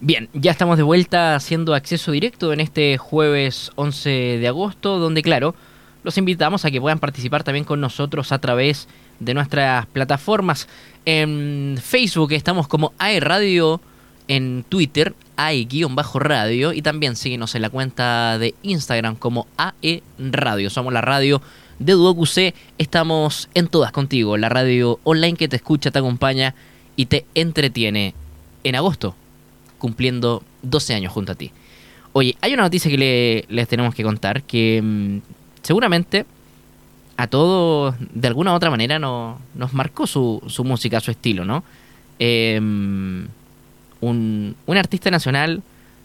Bien, ya estamos de vuelta haciendo acceso directo en este jueves 11 de agosto, donde claro, los invitamos a que puedan participar también con nosotros a través de nuestras plataformas. En Facebook estamos como AE Radio, en Twitter AE-radio y también síguenos en la cuenta de Instagram como AE Radio. Somos la radio de Duoc estamos en todas contigo, la radio online que te escucha, te acompaña y te entretiene en agosto cumpliendo 12 años junto a ti. Oye, hay una noticia que les tenemos que contar que mm, seguramente a todos de alguna u otra manera no, nos marcó su, música, su estilo, ¿no? Em, un, artista nacional,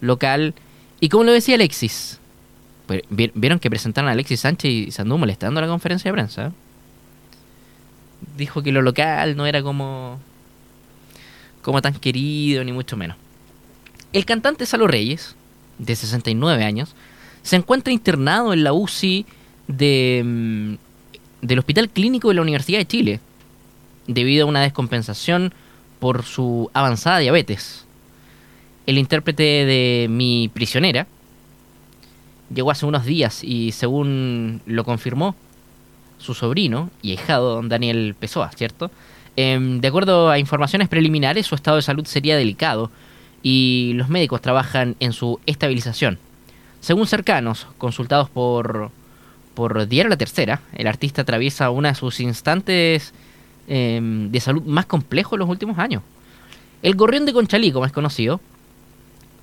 local, y como lo decía Alexis, pues, vieron que presentaron a Alexis Sánchez y se anduvo molestando en la conferencia de prensa. Dijo que lo local no era como, como tan querido, ni mucho menos. El cantante Salo Reyes, de 69 años, se encuentra internado en la UCI de, mm, del Hospital Clínico de la Universidad de Chile, debido a una descompensación por su avanzada diabetes. El intérprete de Mi prisionera llegó hace unos días y según lo confirmó su sobrino y ahijado, don Daniel Pessoa, ¿cierto? Em, de acuerdo a informaciones preliminares, su estado de salud sería delicado y los médicos trabajan en su estabilización. Según cercanos, consultados por, por Diario La Tercera, el artista atraviesa una de sus instantes em, de salud más complejos en los últimos años. El gorrión de Conchalí, como es conocido,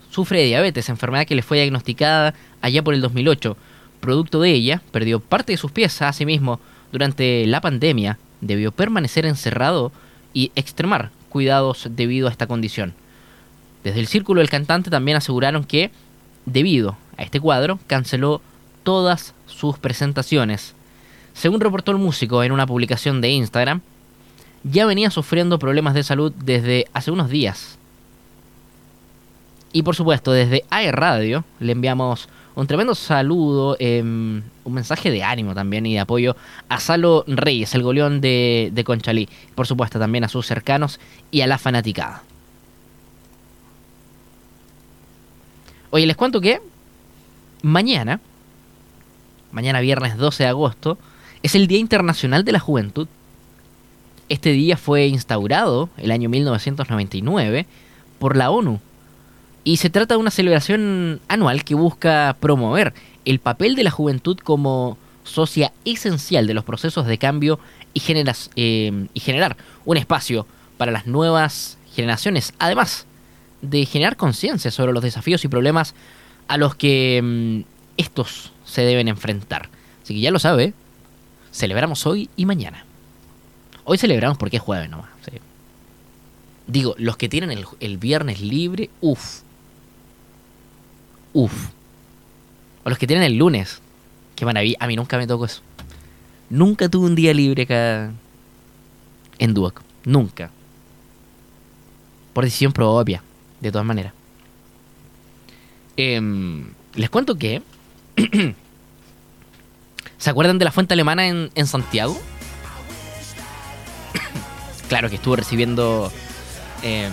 sufre de diabetes, enfermedad que le fue diagnosticada allá por el 2008. Producto de ella, perdió parte de sus pies a sí mismo durante la pandemia, debió permanecer encerrado y extremar cuidados debido a esta condición. Desde el círculo del cantante también aseguraron que, debido a este cuadro, canceló todas sus presentaciones. Según reportó el músico en una publicación de Instagram, ya venía sufriendo problemas de salud desde hace unos días. Y por supuesto, desde AE Radio le enviamos un tremendo saludo, em, un mensaje de ánimo también y de apoyo a Salo Reyes, el goleón de, de Conchalí. Por supuesto, también a sus cercanos y a la fanaticada. Oye, les cuento que mañana, mañana viernes 12 de agosto, es el Día Internacional de la Juventud. Este día fue instaurado el año 1999 por la ONU y se trata de una celebración anual que busca promover el papel de la juventud como socia esencial de los procesos de cambio y, eh, y generar un espacio para las nuevas generaciones. Además, de generar conciencia sobre los desafíos y problemas a los que mm, estos se deben enfrentar. Así que ya lo sabe, celebramos hoy y mañana. Hoy celebramos porque es jueves nomás. Digo, los que tienen el, el viernes libre, uff. Uff. O los que tienen el lunes. Qué maravilla. A mí nunca me tocó eso. Nunca tuve un día libre acá en Duoc. Nunca. Por decisión propia de todas maneras. Em, les cuento que. ¿Se acuerdan de la fuente alemana en, Santiago? claro que estuvo recibiendo em,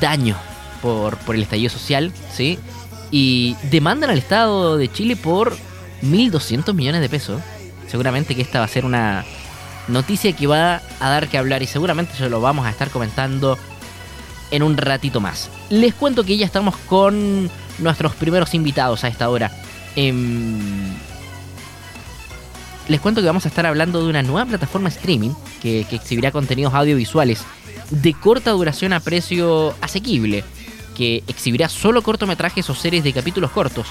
daño por, por el estallido social, ¿sí? Y demandan al Estado de Chile por 1.200 millones de pesos. Seguramente que esta va a ser una noticia que va a dar que hablar y seguramente se lo vamos a estar comentando en un ratito más. Les cuento que ya estamos con nuestros primeros invitados a esta hora. Em, les cuento que vamos a estar hablando de una nueva plataforma streaming que, exhibirá contenidos audiovisuales de corta duración a precio asequible, que exhibirá solo cortometrajes o series de capítulos cortos,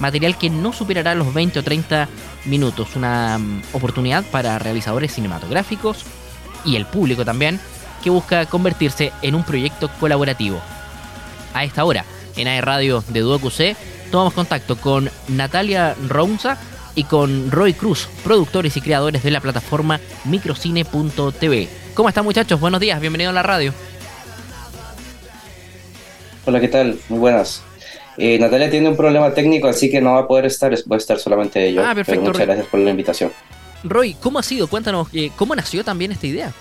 material que no superará los 20 o 30 minutos, una mm, oportunidad para realizadores cinematográficos y el público también que busca convertirse en un proyecto colaborativo. A esta hora, en AE Radio de C, tomamos contacto con Natalia Rounza y con Roy Cruz, productores y creadores de la plataforma microcine.tv. ¿Cómo están muchachos? Buenos días, bienvenidos a la radio. Hola, ¿qué tal? Muy buenas. Eh, Natalia tiene un problema técnico, así que no va a poder estar, va a estar solamente yo. Ah, perfecto. muchas gracias por la invitación. Roy, ¿cómo ha sido? Cuéntanos, eh, ¿cómo nació también esta idea?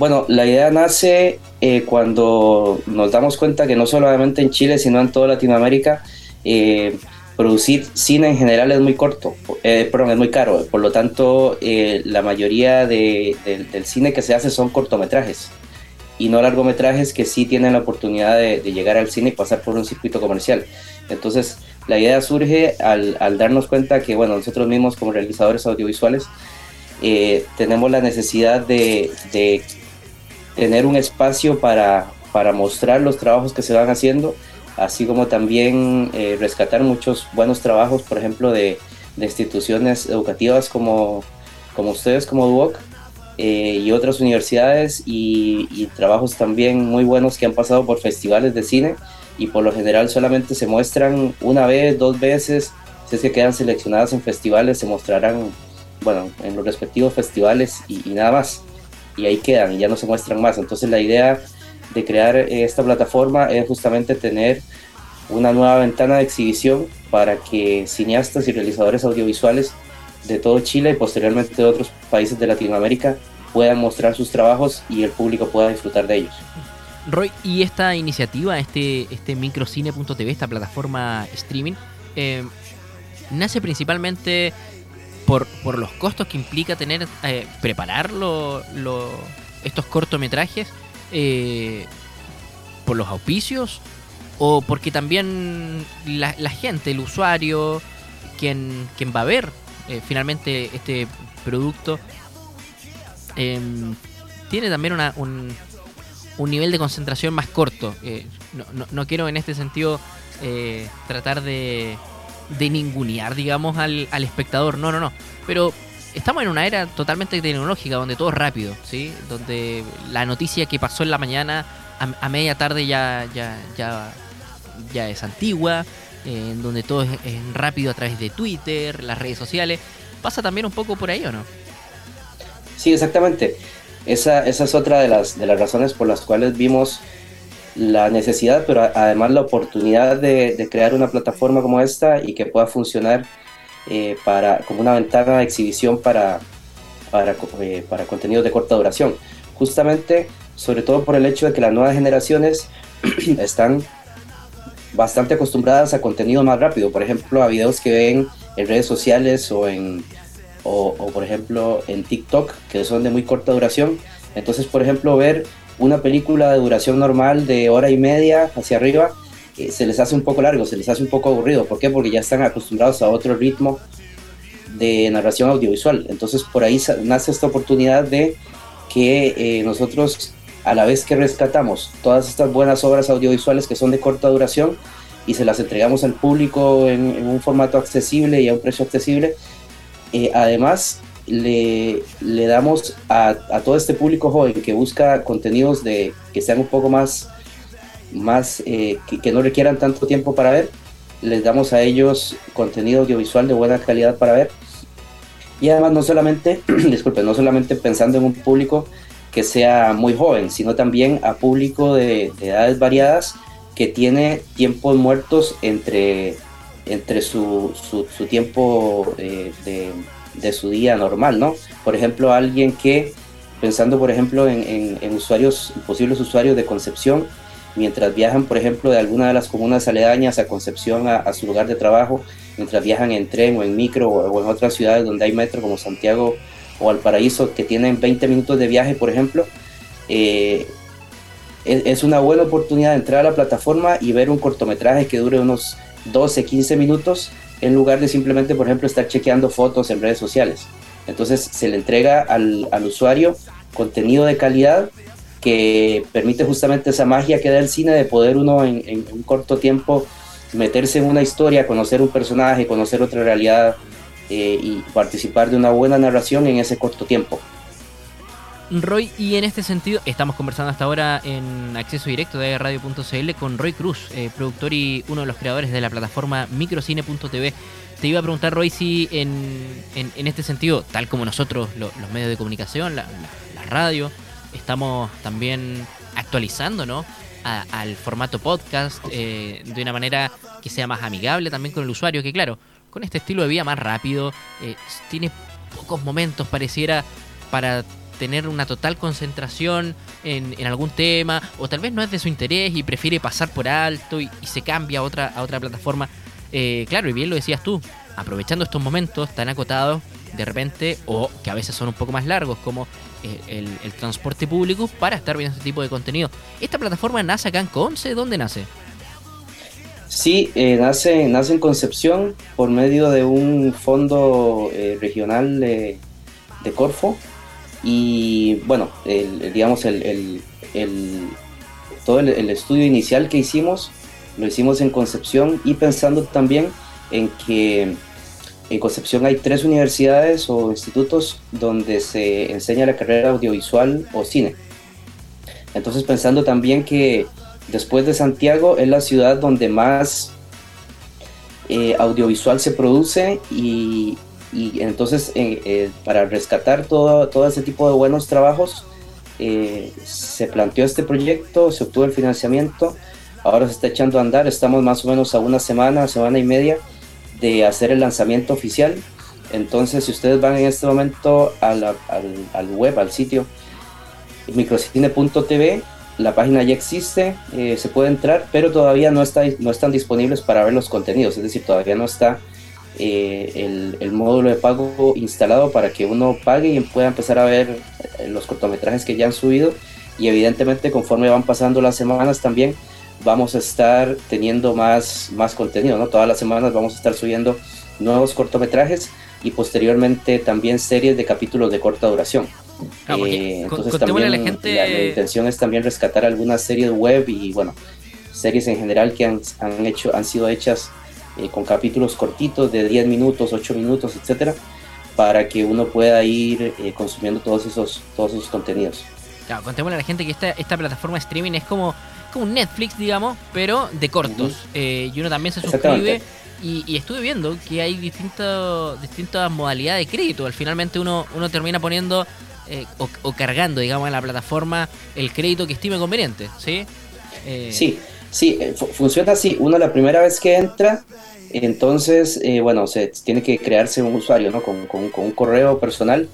Bueno, la idea nace eh, cuando nos damos cuenta que no solamente en Chile, sino en toda Latinoamérica, eh, producir cine en general es muy corto, eh, perdón, es muy caro. Por lo tanto, eh, la mayoría del cine que se hace son cortometrajes y no largometrajes que sí tienen la oportunidad de, llegar al cine y pasar por un circuito comercial. Entonces, la idea surge al, darnos cuenta que, bueno, nosotros mismos como realizadores audiovisuales eh, tenemos la necesidad de, de, tener un espacio para, para mostrar los trabajos que se van haciendo así como también eh, rescatar muchos buenos trabajos, por ejemplo, de, instituciones educativas como, como ustedes, como DUOC, eh, y otras universidades, y, trabajos también muy buenos que han pasado por festivales de cine, y por lo general solamente se muestran una vez, dos veces, si es que quedan seleccionadas en festivales, se mostrarán, bueno, en los respectivos festivales y nada más, y ahí quedan, y ya no se muestran más. Entonces la idea de crear esta plataforma es justamente tener una nueva ventana de exhibición para que cineastas y realizadores audiovisuales de todo Chile y posteriormente de otros países de Latinoamérica puedan mostrar sus trabajos y el público pueda disfrutar de ellos. Roy, y esta iniciativa, este, este microcine.tv, esta plataforma streaming, eh, nace principalmente por, por, los costos que implica tener eh, preparar estos cortometrajes eh, por los auspicios o porque también la, gente, el usuario, quien, quien va a ver eh, finalmente este producto, em, tiene también un, un, nivel de concentración más corto. Eh, no, no, quiero en este sentido tratar de, de ningunear, digamos, al, al espectador, no, no, no, pero estamos en una era totalmente tecnológica donde todo es rápido, ¿sí? Donde la noticia que pasó en la mañana a, media tarde ya, ya, ya, ya es antigua, en donde todo es, rápido a través de Twitter, las redes sociales. ¿Pasa también un poco por ahí o no? Sí, exactamente. Esa, esa es otra de las, de las razones por las cuales vimos la necesidad, pero además la oportunidad de, crear una plataforma como esta y que pueda funcionar eh, para, como una ventana de exhibición para, para, eh, para contenidos de corta duración. Justamente, sobre todo por el hecho de que las nuevas generaciones están bastante acostumbradas a contenido más rápido, por ejemplo, a videos que ven en redes sociales o en o, por ejemplo en TikTok, que son de muy corta duración. Entonces, por ejemplo, ver una película de duración normal de hora y media hacia arriba eh, se les hace un poco largo, se les hace un poco aburrido. ¿Por qué? Porque ya están acostumbrados a otro ritmo de narración audiovisual. Entonces por ahí nace esta oportunidad de que eh, nosotros, a la vez que rescatamos todas estas buenas obras audiovisuales que son de corta duración y se las entregamos al público en, un formato accesible y a un precio accesible, eh, además le, le damos a, a, todo este público joven que busca contenidos de, que sean un poco más más eh, que, no requieran tanto tiempo para ver, les damos a ellos contenido audiovisual de buena calidad para ver. Y además no solamente, disculpe, no solamente pensando en un público que sea muy joven, sino también a público de, edades variadas que tiene tiempos muertos entre, entre su, su, tiempo de, de, su día normal, ¿no? Por ejemplo, alguien que, pensando por ejemplo en, usuarios, posibles usuarios de Concepción, mientras viajan, por ejemplo, de alguna de las comunas aledañas a Concepción, a, su lugar de trabajo, mientras viajan en tren o en micro o, en otras ciudades donde hay metro como Santiago o Valparaíso, que tienen 20 minutos de viaje, por ejemplo, eh, es, una buena oportunidad de entrar a la plataforma y ver un cortometraje que dure unos 12, 15 minutos, en lugar de simplemente, por ejemplo, estar chequeando fotos en redes sociales. Entonces se le entrega al, al usuario contenido de calidad que permite justamente esa magia que da el cine de poder uno en, un corto tiempo meterse en una historia, conocer un personaje, conocer otra realidad eh, y participar de una buena narración en ese corto tiempo. Roy, y en este sentido, estamos conversando hasta ahora en acceso directo de radio.cl con Roy Cruz, eh, productor y uno de los creadores de la plataforma microcine.tv. Te iba a preguntar, Roy, si en, en, este sentido, tal como nosotros, los medios de comunicación, la radio, estamos también actualizando, ¿no? al formato podcast eh, de una manera que sea más amigable también con el usuario, que claro, con este estilo de vida más rápido, eh, tiene pocos momentos, pareciera, para tener una total concentración en, algún tema, o tal vez no es de su interés y prefiere pasar por alto y, se cambia a otra, a otra plataforma. Eh, claro, y bien lo decías tú, aprovechando estos momentos tan acotados, de repente, o que a veces son un poco más largos, como eh, el, transporte público, para estar viendo este tipo de contenido. ¿Esta plataforma nace acá en Conce? ¿Dónde nace? Sí, eh, nace, nace en Concepción por medio de un fondo eh, regional de, Corfo y bueno, digamos el, todo el, estudio inicial que hicimos lo hicimos en Concepción y pensando también en que en Concepción hay tres universidades o institutos donde se enseña la carrera audiovisual o cine. Entonces pensando también que Después de Santiago es la ciudad donde más eh, audiovisual se produce y, entonces eh, eh, para rescatar todo, todo ese tipo de buenos trabajos se planteó este proyecto, se obtuvo el financiamiento, ahora se está echando a andar, estamos más o menos a una semana, semana y media de hacer el lanzamiento oficial. Entonces si ustedes van en este momento al, al web, al sitio microcine.tv, la página ya existe, eh, se puede entrar, pero todavía no, está, no están disponibles para ver los contenidos, es decir, todavía no está eh, el, módulo de pago instalado para que uno pague y pueda empezar a ver eh, los cortometrajes que ya han subido y evidentemente conforme van pasando las semanas también vamos a estar teniendo más, más contenido, ¿no? Todas las semanas vamos a estar subiendo nuevos cortometrajes y posteriormente también series de capítulos de corta duración. Ah, eh, entonces también la, gente... la, intención es también rescatar algunas series web y bueno, series en general que han, han hecho, han sido hechas eh, con capítulos cortitos de 10 minutos, 8 minutos, etcétera, para que uno pueda ir eh, consumiendo todos esos, todos esos contenidos. Claro, contémosle a la gente que esta, esta plataforma de streaming es como, como un Netflix, digamos, pero de cortos. y uno también se suscribe y, estuve viendo que hay distintas distintas modalidades de crédito. Al finalmente uno, uno termina poniendo eh, o, cargando, digamos, en la plataforma el crédito que estime conveniente, ¿sí? Eh, sí, sí, eh, funciona así. Uno la primera vez que entra, entonces, bueno, se tiene que crearse un usuario, ¿no? Con, con, un correo personal.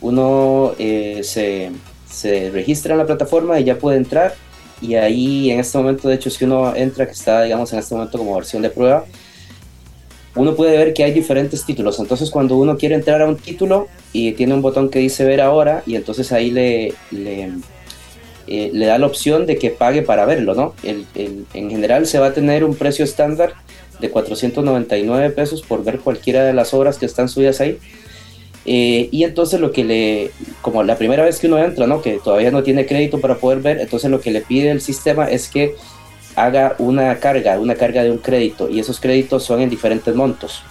Uno se, se registra en la plataforma y ya puede entrar. Y ahí, en este momento, de hecho, si uno entra, que está, digamos, en este momento como versión de prueba, uno puede ver que hay diferentes títulos. Entonces, cuando uno quiere entrar a un título y tiene un botón que dice ver ahora, y entonces ahí le, le, eh, da la opción de que pague para verlo, ¿no? en general se va a tener un precio estándar de 499 pesos por ver cualquiera de las obras que están subidas ahí. Eh, y entonces lo que le, como la primera vez que uno entra, ¿no? Que todavía no tiene crédito para poder ver, entonces lo que le pide el sistema es que haga una carga, una carga de un crédito y esos créditos son en diferentes montos.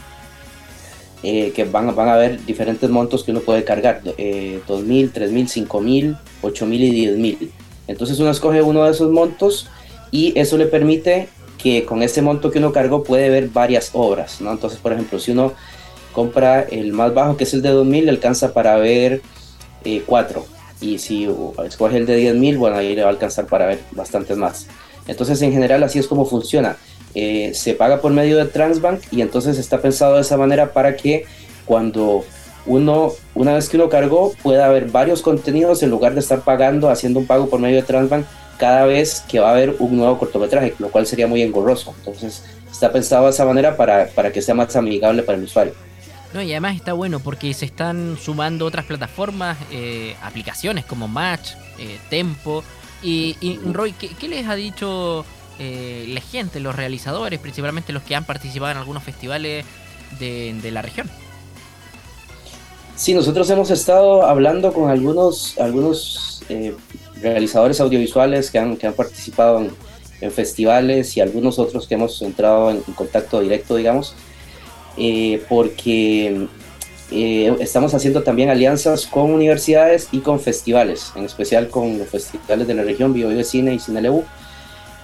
Eh, que van, van a haber diferentes montos que uno puede cargar, eh, 2.000, 3.000, 5.000, 8.000 y 10.000. Entonces uno escoge uno de esos montos y eso le permite que con ese monto que uno cargó puede ver varias obras. ¿no? Entonces, por ejemplo, si uno compra el más bajo que es el de 2.000, le alcanza para ver eh, 4. Y si escoge el de 10.000, bueno, ahí le va a alcanzar para ver bastantes más. Entonces, en general, así es como funciona. Eh, se paga por medio de Transbank y entonces está pensado de esa manera para que cuando uno, una vez que uno cargó, pueda haber varios contenidos en lugar de estar pagando, haciendo un pago por medio de Transbank cada vez que va a haber un nuevo cortometraje, lo cual sería muy engorroso. Entonces, está pensado de esa manera para, para que sea más amigable para el usuario. No, y además está bueno porque se están sumando otras plataformas, eh, aplicaciones como Match, eh, Tempo, y, Roy, ¿qué, les ha dicho eh, la gente, los realizadores, principalmente los que han participado en algunos festivales de, la región? Sí, nosotros hemos estado hablando con algunos, algunos eh, realizadores audiovisuales que han, participado en, festivales y algunos otros que hemos entrado en, contacto directo, digamos, eh, porque eh, estamos haciendo también alianzas con universidades y con festivales, en especial con los festivales de la región Bio, de Cine y Cine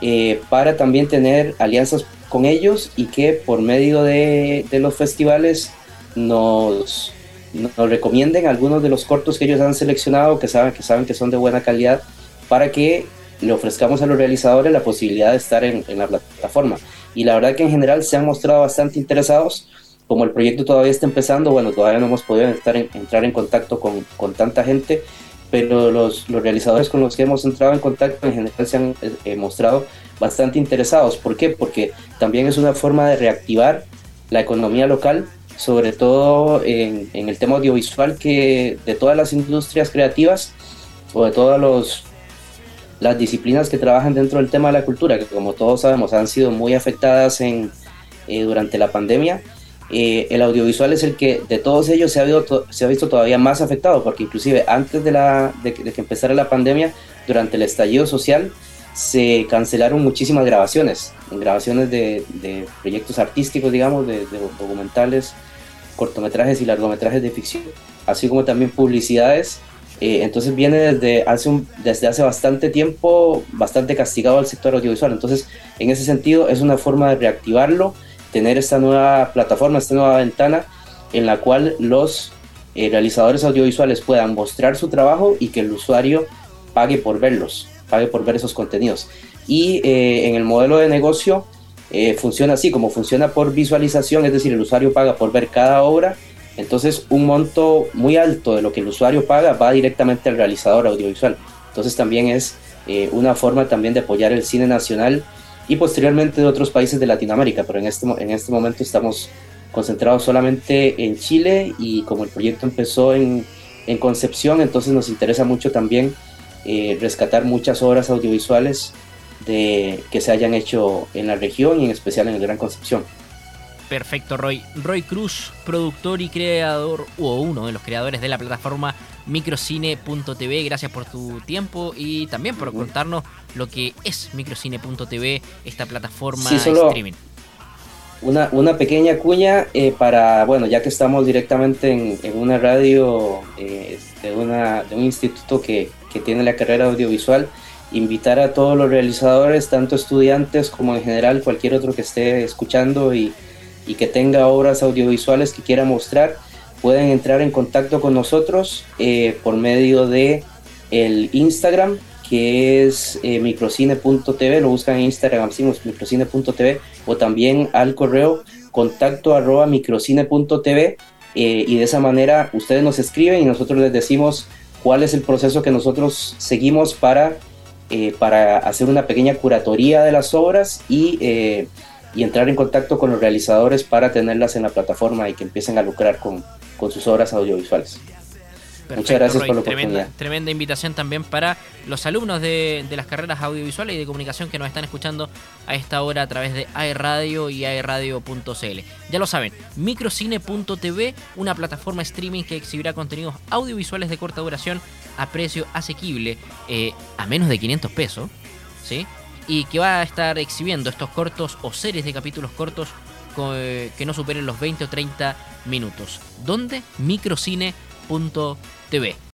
eh, para también tener alianzas con ellos y que por medio de, los festivales nos, nos, recomienden algunos de los cortos que ellos han seleccionado, que saben, que saben que son de buena calidad, para que le ofrezcamos a los realizadores la posibilidad de estar en, la plataforma. Y la verdad que en general se han mostrado bastante interesados como el proyecto todavía está empezando, bueno, todavía no hemos podido estar entrar en contacto con, con, tanta gente, pero los, los realizadores con los que hemos entrado en contacto en general se han eh, mostrado bastante interesados. ¿Por qué? Porque también es una forma de reactivar la economía local, sobre todo en, en el tema audiovisual, que de todas las industrias creativas o de todas los, las disciplinas que trabajan dentro del tema de la cultura, que como todos sabemos han sido muy afectadas en, eh, durante la pandemia, eh, el audiovisual es el que de todos ellos se ha, visto, se ha visto todavía más afectado, porque inclusive antes de, la, de, que empezara la pandemia, durante el estallido social, se cancelaron muchísimas grabaciones, grabaciones de, proyectos artísticos, digamos, de, documentales, cortometrajes y largometrajes de ficción, así como también publicidades. Eh, entonces viene desde hace, desde hace bastante tiempo bastante castigado al sector audiovisual. Entonces, en ese sentido, es una forma de reactivarlo tener esta nueva plataforma, esta nueva ventana en la cual los eh, realizadores audiovisuales puedan mostrar su trabajo y que el usuario pague por verlos, pague por ver esos contenidos. Y eh, en el modelo de negocio eh, funciona así, como funciona por visualización, es decir, el usuario paga por ver cada obra, entonces un monto muy alto de lo que el usuario paga va directamente al realizador audiovisual. Entonces también es una forma también de apoyar el cine nacional y posteriormente de otros países de Latinoamérica, pero en este, en este momento estamos concentrados solamente en Chile y como el proyecto empezó en, en Concepción, entonces nos interesa mucho también eh, rescatar muchas obras audiovisuales de, que se hayan hecho en la región y en especial en el Gran Concepción. Perfecto, Roy. Roy Cruz, productor y creador, o uno de los creadores de la plataforma microcine.tv. Gracias por tu tiempo y también por contarnos lo que es microcine.tv, esta plataforma de streaming. Una, una, pequeña cuña eh, para, bueno, ya que estamos directamente en, en una radio eh, de, una, de un instituto que, que tiene la carrera audiovisual, invitar a todos los realizadores, tanto estudiantes como en general cualquier otro que esté escuchando y, y que tenga obras audiovisuales que quiera mostrar, pueden entrar en contacto con nosotros eh, por medio de el Instagram que es eh, microcine.tv, lo buscan en Instagram, microcine.tv o también al correo contacto arroba microcine.tv eh, y de esa manera ustedes nos escriben y nosotros les decimos cuál es el proceso que nosotros seguimos para, eh, para hacer una pequeña curatoría de las obras y, eh, y, entrar en contacto con los realizadores para tenerlas en la plataforma y que empiecen a lucrar con, con sus obras audiovisuales. Muchas gracias por la tremenda, tremenda, invitación también para los alumnos de, de, las carreras audiovisuales y de comunicación que nos están escuchando a esta hora a través de aerradio y aerradio.cl. Ya lo saben, microcine.tv, una plataforma streaming que exhibirá contenidos audiovisuales de corta duración a precio asequible, eh, a menos de 500 pesos, ¿sí? Y que va a estar exhibiendo estos cortos o series de capítulos cortos que no superen los 20 o 30 minutos. ¿Dónde? Microcine.tv. do?